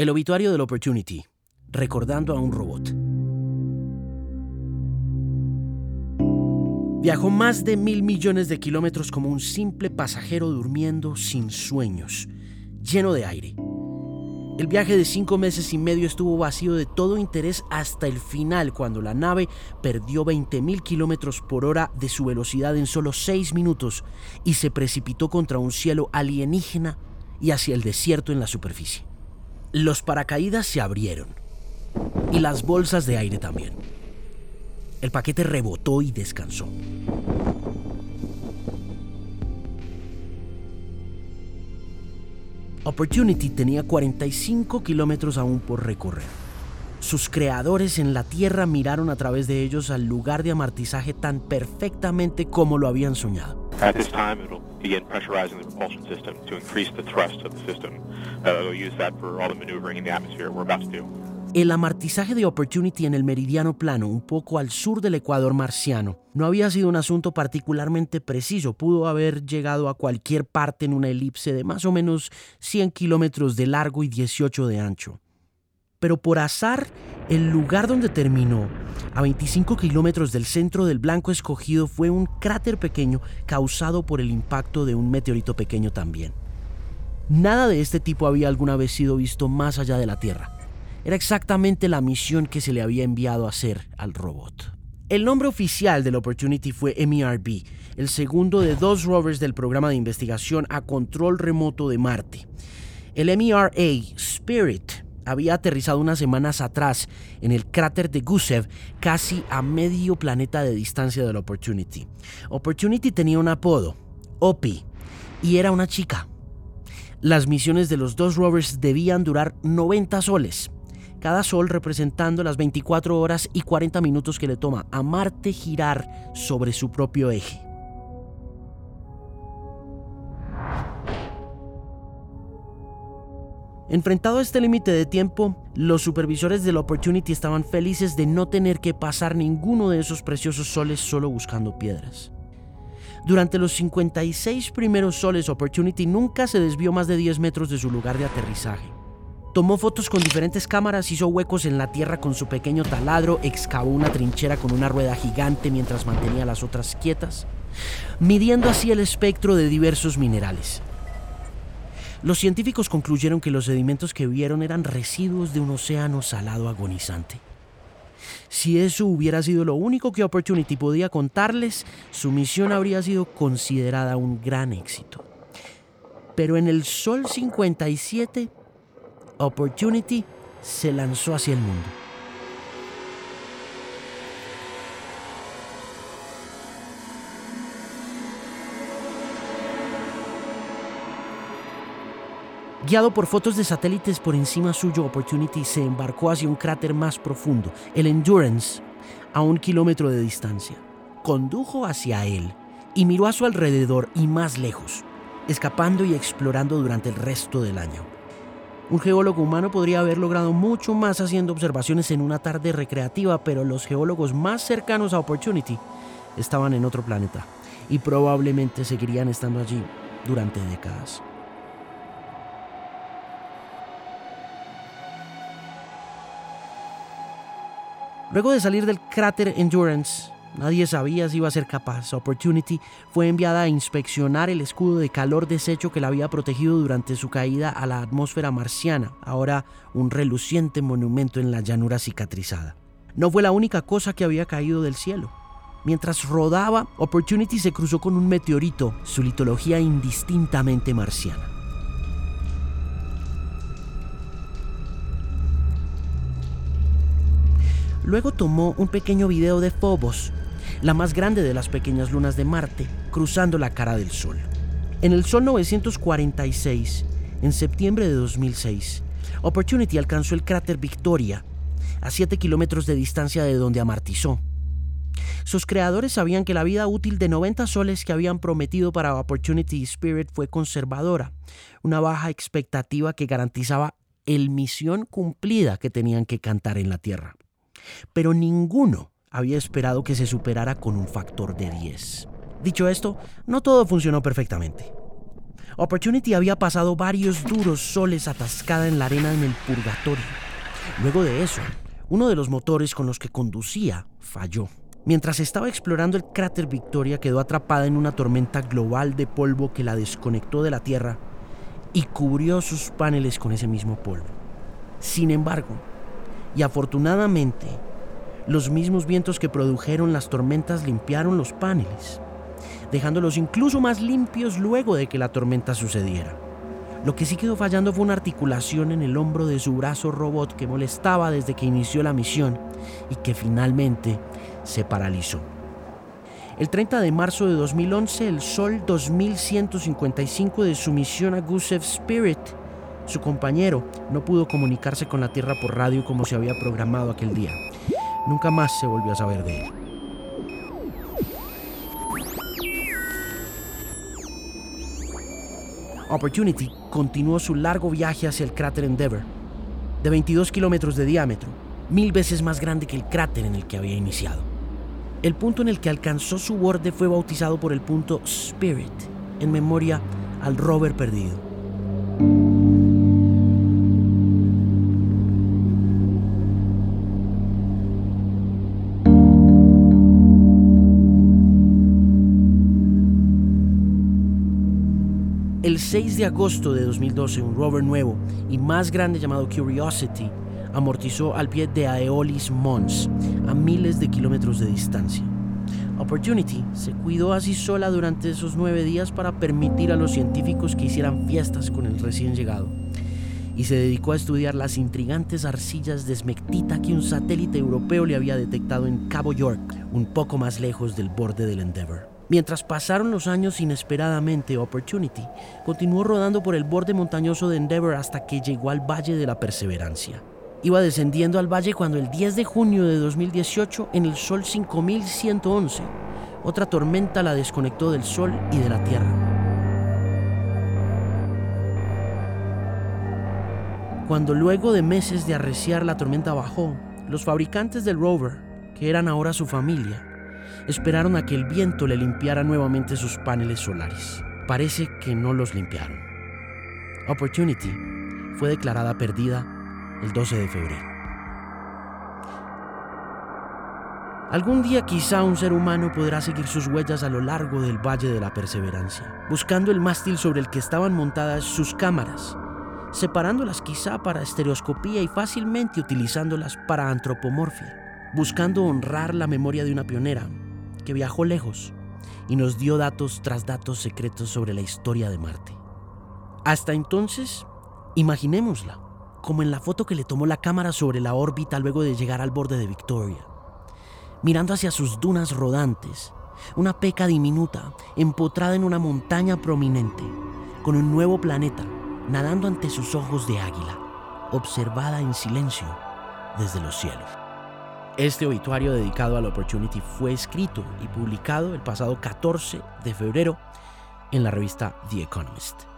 El obituario del Opportunity, recordando a un robot. Viajó más de mil millones de kilómetros como un simple pasajero durmiendo sin sueños, lleno de aire. El viaje de cinco meses y medio estuvo vacío de todo interés hasta el final, cuando la nave perdió 20.000 kilómetros por hora de su velocidad en solo seis minutos y se precipitó contra un cielo alienígena y hacia el desierto en la superficie. Los paracaídas se abrieron y las bolsas de aire también. El paquete rebotó y descansó. Opportunity tenía 45 kilómetros aún por recorrer. Sus creadores en la Tierra miraron a través de ellos al lugar de amartizaje tan perfectamente como lo habían soñado. At this time, it'll begin pressurizing the propulsion system to increase the thrust of the system. Uh, it'll use that for all the maneuvering in the atmosphere we're about to do. El amartizaje de Opportunity en el meridiano plano, un poco al sur del ecuador marciano, no había sido un asunto particularmente preciso. Pudo haber llegado a cualquier parte en una elipse de más o menos 100 kilómetros de largo y 18 de ancho. Pero por azar, el lugar donde terminó, a 25 kilómetros del centro del blanco escogido, fue un cráter pequeño causado por el impacto de un meteorito pequeño también. Nada de este tipo había alguna vez sido visto más allá de la Tierra. Era exactamente la misión que se le había enviado a hacer al robot. El nombre oficial del Opportunity fue MERB, el segundo de dos rovers del programa de investigación a control remoto de Marte. El MERA Spirit había aterrizado unas semanas atrás en el cráter de Gusev, casi a medio planeta de distancia del Opportunity. Opportunity tenía un apodo, Opie, y era una chica. Las misiones de los dos rovers debían durar 90 soles, cada sol representando las 24 horas y 40 minutos que le toma a Marte girar sobre su propio eje. Enfrentado a este límite de tiempo, los supervisores del Opportunity estaban felices de no tener que pasar ninguno de esos preciosos soles solo buscando piedras. Durante los 56 primeros soles, Opportunity nunca se desvió más de 10 metros de su lugar de aterrizaje. Tomó fotos con diferentes cámaras, hizo huecos en la tierra con su pequeño taladro, excavó una trinchera con una rueda gigante mientras mantenía las otras quietas, midiendo así el espectro de diversos minerales. Los científicos concluyeron que los sedimentos que vieron eran residuos de un océano salado agonizante. Si eso hubiera sido lo único que Opportunity podía contarles, su misión habría sido considerada un gran éxito. Pero en el Sol 57, Opportunity se lanzó hacia el mundo. Guiado por fotos de satélites por encima suyo, Opportunity se embarcó hacia un cráter más profundo, el Endurance, a un kilómetro de distancia. Condujo hacia él y miró a su alrededor y más lejos, escapando y explorando durante el resto del año. Un geólogo humano podría haber logrado mucho más haciendo observaciones en una tarde recreativa, pero los geólogos más cercanos a Opportunity estaban en otro planeta y probablemente seguirían estando allí durante décadas. Luego de salir del cráter Endurance, nadie sabía si iba a ser capaz. Opportunity fue enviada a inspeccionar el escudo de calor deshecho que la había protegido durante su caída a la atmósfera marciana, ahora un reluciente monumento en la llanura cicatrizada. No fue la única cosa que había caído del cielo. Mientras rodaba, Opportunity se cruzó con un meteorito, su litología indistintamente marciana. Luego tomó un pequeño video de Phobos, la más grande de las pequeñas lunas de Marte, cruzando la cara del Sol. En el Sol 946, en septiembre de 2006, Opportunity alcanzó el cráter Victoria, a 7 kilómetros de distancia de donde amartizó. Sus creadores sabían que la vida útil de 90 soles que habían prometido para Opportunity Spirit fue conservadora, una baja expectativa que garantizaba el misión cumplida que tenían que cantar en la Tierra pero ninguno había esperado que se superara con un factor de 10. Dicho esto, no todo funcionó perfectamente. Opportunity había pasado varios duros soles atascada en la arena en el purgatorio. Luego de eso, uno de los motores con los que conducía falló. Mientras estaba explorando el cráter Victoria, quedó atrapada en una tormenta global de polvo que la desconectó de la Tierra y cubrió sus paneles con ese mismo polvo. Sin embargo, y afortunadamente, los mismos vientos que produjeron las tormentas limpiaron los paneles, dejándolos incluso más limpios luego de que la tormenta sucediera. Lo que sí quedó fallando fue una articulación en el hombro de su brazo robot que molestaba desde que inició la misión y que finalmente se paralizó. El 30 de marzo de 2011, el Sol 2155 de su misión a Gusev Spirit, su compañero, no pudo comunicarse con la Tierra por radio como se había programado aquel día. Nunca más se volvió a saber de él. Opportunity continuó su largo viaje hacia el cráter Endeavour, de 22 kilómetros de diámetro, mil veces más grande que el cráter en el que había iniciado. El punto en el que alcanzó su borde fue bautizado por el punto Spirit, en memoria al rover perdido. 6 de agosto de 2012, un rover nuevo y más grande llamado Curiosity amortizó al pie de Aeolis Mons, a miles de kilómetros de distancia. Opportunity se cuidó así sola durante esos nueve días para permitir a los científicos que hicieran fiestas con el recién llegado y se dedicó a estudiar las intrigantes arcillas de esmectita que un satélite europeo le había detectado en Cabo York, un poco más lejos del borde del Endeavour. Mientras pasaron los años inesperadamente, Opportunity continuó rodando por el borde montañoso de Endeavour hasta que llegó al Valle de la Perseverancia. Iba descendiendo al valle cuando el 10 de junio de 2018, en el Sol 5111, otra tormenta la desconectó del Sol y de la Tierra. Cuando luego de meses de arreciar la tormenta bajó, los fabricantes del rover, que eran ahora su familia, esperaron a que el viento le limpiara nuevamente sus paneles solares. Parece que no los limpiaron. Opportunity fue declarada perdida el 12 de febrero. Algún día quizá un ser humano podrá seguir sus huellas a lo largo del Valle de la Perseverancia, buscando el mástil sobre el que estaban montadas sus cámaras, separándolas quizá para estereoscopía y fácilmente utilizándolas para antropomorfia, buscando honrar la memoria de una pionera, que viajó lejos y nos dio datos tras datos secretos sobre la historia de Marte. Hasta entonces, imaginémosla, como en la foto que le tomó la cámara sobre la órbita luego de llegar al borde de Victoria, mirando hacia sus dunas rodantes, una peca diminuta, empotrada en una montaña prominente, con un nuevo planeta nadando ante sus ojos de águila, observada en silencio desde los cielos. Este obituario dedicado a la Opportunity fue escrito y publicado el pasado 14 de febrero en la revista The Economist.